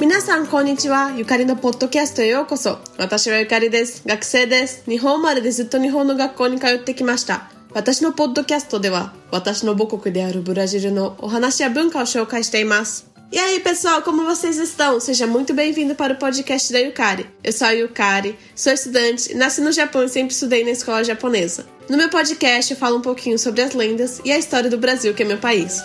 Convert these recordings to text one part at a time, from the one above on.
皆さんこんにちはゆかりのポッドキャストへようこそ私はゆかりです学生です日本生まれでずっと日本の学校に通ってきました私のポッドキャストでは私の母国であるブラジルのお話や文化を紹介しています E aí, pessoal, como vocês estão? Seja muito bem-vindo para o podcast da Yukari. Eu sou a Yukari, sou estudante, nasci no Japão e sempre estudei na escola japonesa. No meu podcast eu falo um pouquinho sobre as lendas e a história do Brasil, que é meu país.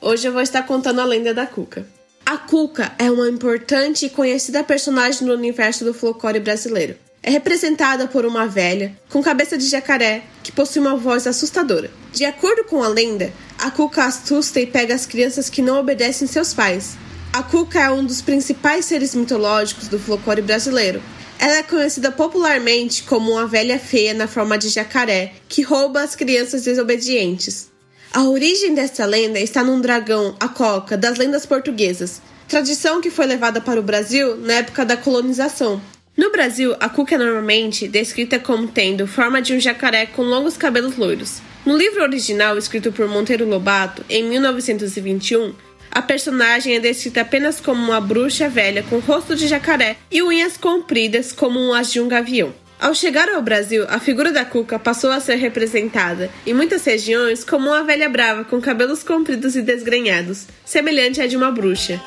Hoje eu vou estar contando a lenda da Cuca. A Cuca é uma importante e conhecida personagem no universo do folclore brasileiro é representada por uma velha com cabeça de jacaré que possui uma voz assustadora. De acordo com a lenda, a Cuca assusta e pega as crianças que não obedecem seus pais. A Cuca é um dos principais seres mitológicos do folclore brasileiro. Ela é conhecida popularmente como uma velha feia na forma de jacaré que rouba as crianças desobedientes. A origem dessa lenda está num dragão, a coca, das lendas portuguesas, tradição que foi levada para o Brasil na época da colonização, no Brasil, a cuca é normalmente descrita como tendo forma de um jacaré com longos cabelos loiros. No livro original, escrito por Monteiro Lobato, em 1921, a personagem é descrita apenas como uma bruxa velha com rosto de jacaré e unhas compridas como as de um gavião. Ao chegar ao Brasil, a figura da Cuca passou a ser representada, em muitas regiões, como uma velha brava com cabelos compridos e desgrenhados, semelhante à de uma bruxa.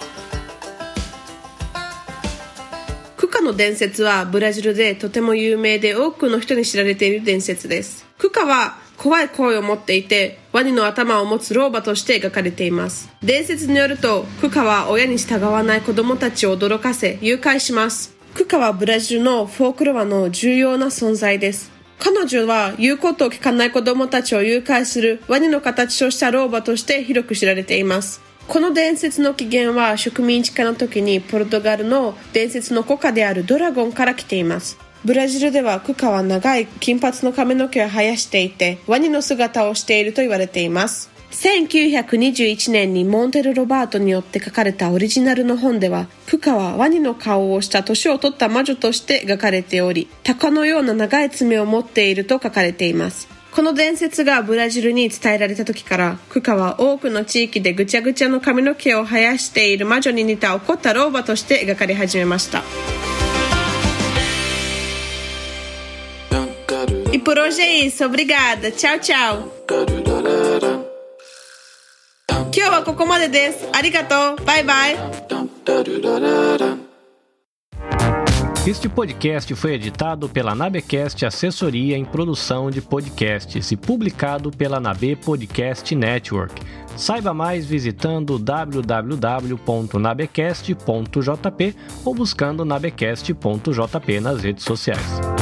の伝説はブラジルでとても有名で多くの人に知られている伝説です。クカは怖い声を持っていて、ワニの頭を持つ老婆として描かれています。伝説によると、クカは親に従わない子供たちを驚かせ、誘拐します。クカはブラジルのフォークロアの重要な存在です。彼女は言うことを聞かない子供たちを誘拐するワニの形をした老婆として広く知られています。この伝説の起源は植民地化の時にポルトガルの伝説の国家であるドラゴンから来ています。ブラジルではクカは長い金髪の髪の毛を生やしていてワニの姿をしていると言われています。1921年にモンテル・ロバートによって書かれたオリジナルの本ではクカはワニの顔をした年を取った魔女として描かれており鷹のような長い爪を持っていると書かれています。この伝説がブラジルに伝えられた時からクカは多くの地域でぐちゃぐちゃの髪の毛を生やしている魔女に似た怒った老婆として描かれ始めました E por hoje é isso, obrigada. Tchau, tchau. 今日はここまでです。ありがとう。バイバイ。Este podcast foi editado pela Nabecast Assessoria em Produção de Podcasts e publicado pela Nabe Podcast Network. Saiba mais visitando www.nabecast.jp ou buscando nabecast.jp nas redes sociais.